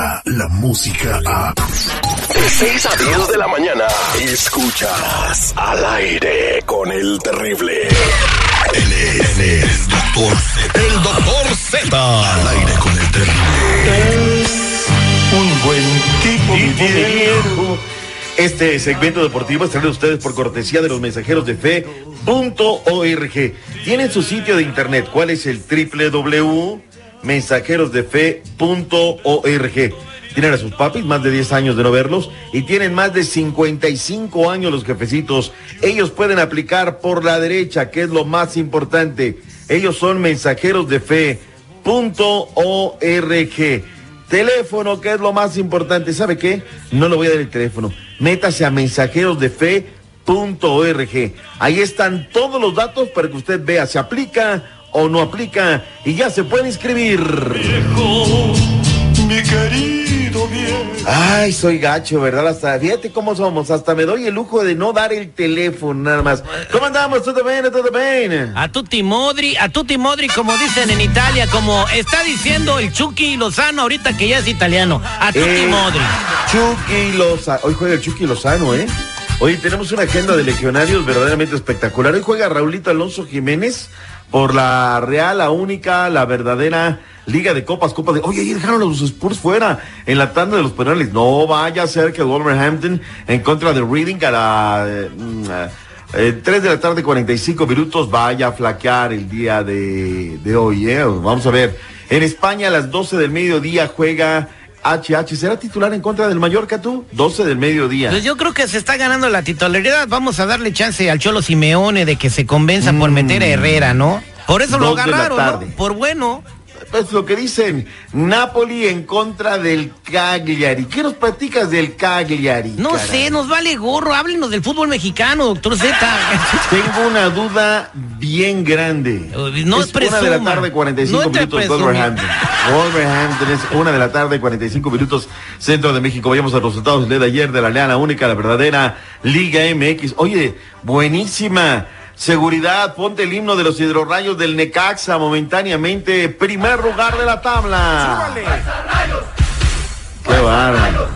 llega la música a... De 6 a 10 de la mañana, escuchas al aire con el terrible. Él es, él es Doctor Z. El doctor Z. Al aire con el terrible. Un buen tipo, mi viejo. Este segmento deportivo es traído a ustedes por cortesía de los mensajeros de fe.org. Tienen su sitio de internet. ¿Cuál es el www.mensajerosdefe.org? Tienen a sus papis más de 10 años de no verlos y tienen más de 55 años los jefecitos. Ellos pueden aplicar por la derecha, que es lo más importante. Ellos son mensajeros de fe.org. Teléfono, que es lo más importante. ¿Sabe qué? No le voy a dar el teléfono. Métase a mensajerosdefe.org. Ahí están todos los datos para que usted vea si aplica o no aplica y ya se puede inscribir. Viejo, mi querido viejo. Ay, soy gacho, ¿verdad? Hasta, fíjate cómo somos. Hasta me doy el lujo de no dar el teléfono nada más. ¿Cómo andamos? ¿Todo bien? ¿Todo bien? A tutti modri, a tutti modri, como dicen en Italia, como está diciendo el Chucky Lozano ahorita que ya es italiano. A tutti Eh, modri. Chucky Lozano. Hoy juega el Chucky Lozano, ¿eh? Hoy tenemos una agenda de legionarios verdaderamente espectacular. Hoy juega Raulito Alonso Jiménez por la Real, la única, la verdadera Liga de Copas, Copas de... Oye, ahí dejaron los Spurs fuera en la tanda de los penales. No vaya a ser que Wolverhampton en contra de Reading a la... eh, mm, eh, 3 de la tarde, 45 minutos, vaya a flaquear el día de, de hoy, ¿eh? Vamos a ver. En España a las 12 del mediodía juega HH. ¿Será titular en contra del Mallorca tú? 12 del mediodía. Pues yo creo que se está ganando la titularidad. Vamos a darle chance al Cholo Simeone de que se convenza por meter a Herrera, ¿no? Por eso lo Dos agarraron. ¿no? Por bueno. Pues lo que dicen, Napoli en contra del Cagliari. ¿Qué nos platicas del Cagliari? No caray? sé, nos vale gorro. Háblenos del fútbol mexicano, doctor Z. Tengo una duda bien grande. No es una de la tarde, 45 No minutos. Wolverhampton. Wolverhampton es una de la tarde, 45 minutos, centro de México. Vayamos a los resultados de ayer de la Leana Única, la verdadera Liga MX. Oye, buenísima. Seguridad, ponte el himno de los hidrorrayos del Necaxa momentáneamente. Primer lugar de la tabla. Qué bárbaro.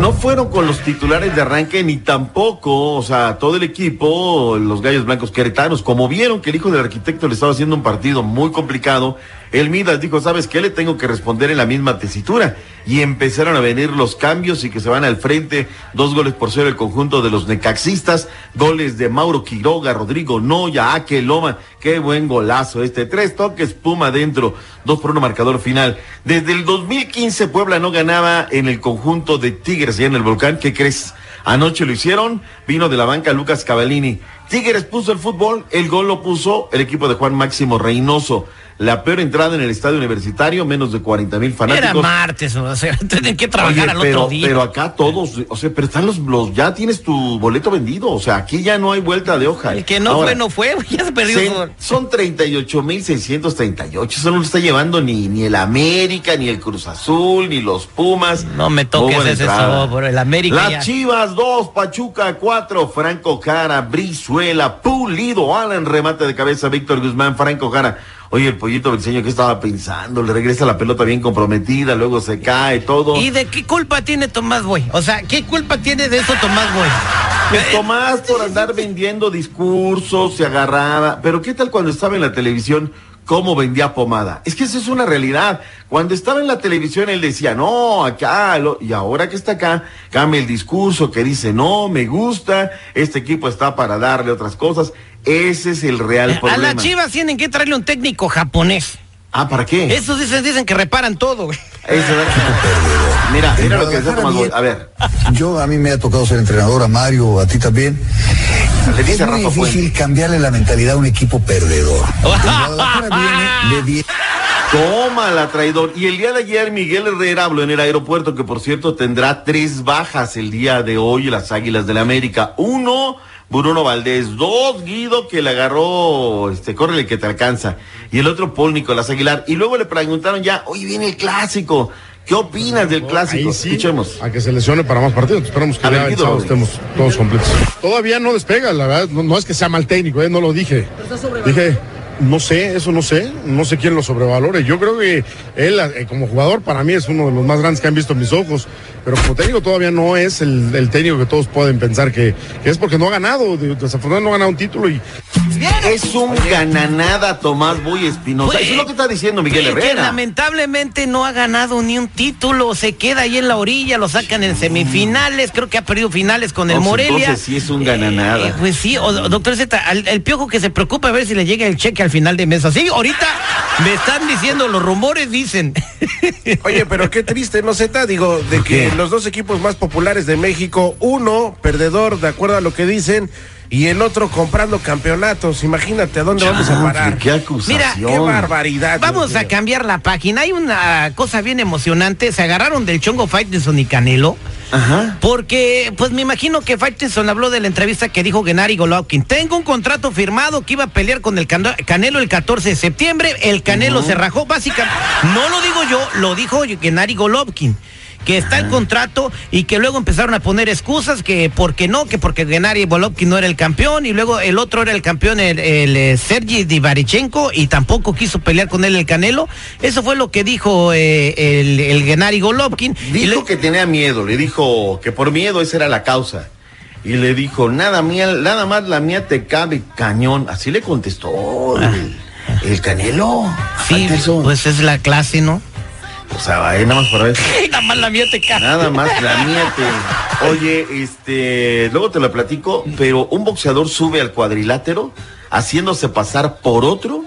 No fueron con los titulares de arranque ni tampoco, o sea, todo el equipo, los Gallos Blancos Queretanos, como vieron que el hijo del arquitecto le estaba haciendo un partido muy complicado, el Midas dijo, ¿sabes qué? Le tengo que responder en la misma tesitura. Y empezaron a venir los cambios y que se van al frente, dos goles por cero el conjunto de los necaxistas, goles de Mauro Quiroga, Rodrigo Noya, Ake Loma, qué buen golazo este, tres toques, Puma adentro, dos por uno marcador final. Desde el 2015 Puebla no ganaba en el conjunto de Tigres y en el Volcán, ¿qué crees? Anoche lo hicieron, vino de la banca Lucas Cavallini. Tigres puso el fútbol, el gol lo puso el equipo de Juan Máximo Reynoso. La peor entrada en el estadio universitario, menos de 40 mil Era fanáticos. martes, o sea, tienen que trabajar Oye, al pero, otro día. pero acá todos, o sea, pero están los, los, ya tienes tu boleto vendido, o sea, aquí ya no hay vuelta de hoja. El que no Ahora, fue, no fue, ya se perdió. se- son 38.638, eso no lo está llevando ni, ni el América, ni el Cruz Azul, ni los Pumas. No me toques ese sobre el América. Las ya. Chivas 2, Pachuca 4, Franco Jara, Brizuela, Pulido, Alan, remate de cabeza, Víctor Guzmán, Franco Jara. Oye, el pollito briseño, ¿qué estaba pensando? Le regresa la pelota bien comprometida, luego se cae, todo. ¿Y de qué culpa tiene Tomás Boy? O sea, ¿qué culpa tiene de eso Tomás Boy? Pues Tomás por andar vendiendo discursos, se agarraba. Pero ¿qué tal cuando estaba en la televisión? ¿Cómo vendía pomada? Es que eso es una realidad. Cuando estaba en la televisión él decía, no, acá, lo-". y ahora que está acá, cambia el discurso que dice, no, me gusta, este equipo está para darle otras cosas. Ese es el real A problema. las Chivas tienen que traerle un técnico japonés. Ah, ¿para qué? Esos dicen, dicen que reparan todo, güey. Eso, mira, mira lo que decía Tomás Boy. A ver, Yo, a mí me ha tocado ser entrenador, a Mario, a ti también. Le dice Es muy Rafa difícil Puente. cambiarle la mentalidad a un equipo perdedor. El Guadalajara viene de 10 Toma la traidor. Y el día de ayer Miguel Herrera habló en el aeropuerto que por cierto tendrá tres bajas el día de hoy las Águilas del la América. Uno, Bruno Valdés. Dos, Guido que le agarró, este, córrele que te alcanza. Y el otro, Paul Nicolás Aguilar. Y luego le preguntaron ya, hoy viene el clásico. ¿Qué opinas del clásico? Sí, Escuchemos. a que se lesione para más partidos. Esperamos que ya el sábado estemos todos completos. Todavía no despega, la verdad. No, no es que sea mal técnico, ¿eh? no lo dije. Dije, No sé, eso no sé, no sé quién lo sobrevalore. Yo creo que él eh, como jugador para mí es uno de los más grandes que han visto mis ojos, pero como técnico todavía no es el, el técnico que todos pueden pensar que, que es porque no ha ganado, desafortunadamente no ha ganado un título y Es un gananada Tomás Boy Espinosa. Pues, Eso es lo que está diciendo Miguel que Herrera. lamentablemente no ha ganado ni un título, se queda ahí en la orilla, lo sacan en semifinales, creo que ha perdido finales con el No, Morelia. entonces sí es un gananada. Eh, pues sí, o- doctor Z, al- el piojo que se preocupa a ver si le llega el cheque al final de mes. Así, ahorita me están diciendo, los rumores dicen. Oye, pero qué triste, ¿no, Zeta? Digo, de que los dos equipos más populares de México, uno perdedor, de acuerdo a lo que dicen, y el otro comprando campeonatos. Imagínate a dónde vamos a parar. Qué acusación. Mira, Qué barbaridad. Vamos a cambiar la página. Hay una cosa bien emocionante. Se agarraron del chongo Faitelson y Canelo. Ajá. Porque, pues me imagino que Faitelson habló de la entrevista que dijo Gennady Golovkin. Tengo un contrato firmado que iba a pelear con el Canelo el 14 de septiembre. El Canelo se rajó, básicamente. No lo digo yo, lo dijo Gennady Golovkin. Que está el contrato y que luego empezaron a poner excusas que porque no, que porque Gennady Golovkin no era el campeón y luego el otro era el campeón, el, el, eh, Sergi Divarichenko y tampoco quiso pelear con él el Canelo. Eso fue lo que dijo eh, el, el Gennady Golovkin. Dijo le- que tenía miedo, le dijo que por miedo esa era la causa. Y le dijo, nada mía, nada más la mía te cabe cañón. Así le contestó el, el Canelo. Ah. Sí, pues es la clase, ¿no? O sea, ahí nada más para eso. Nada más la mía te cae. Nada más la mía te. Oye, este, luego te lo platico, pero un boxeador sube al cuadrilátero haciéndose pasar por otro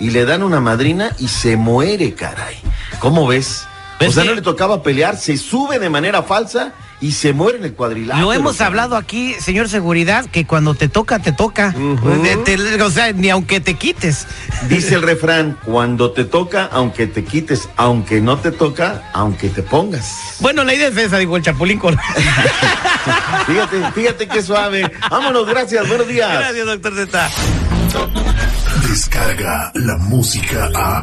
y le dan una madrina y se muere, caray. ¿Cómo ves? O sea, no le tocaba pelear, se sube de manera falsa y se muere en el cuadrilátero. Lo hemos hablado aquí, señor Seguridad, que cuando te toca, te toca. Te- te- o sea, ni aunque te quites. Dice el refrán, cuando te toca, aunque te quites, aunque no te toca, aunque te pongas. Bueno, la idea es esa, digo el Chapulín con. Fíjate, fíjate qué suave. Vámonos, gracias, buenos días. Gracias, doctor Z. Descarga la música a.